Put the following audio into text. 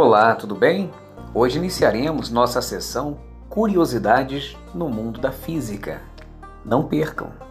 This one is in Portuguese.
Olá, tudo bem? Hoje iniciaremos nossa sessão Curiosidades no Mundo da Física. Não percam!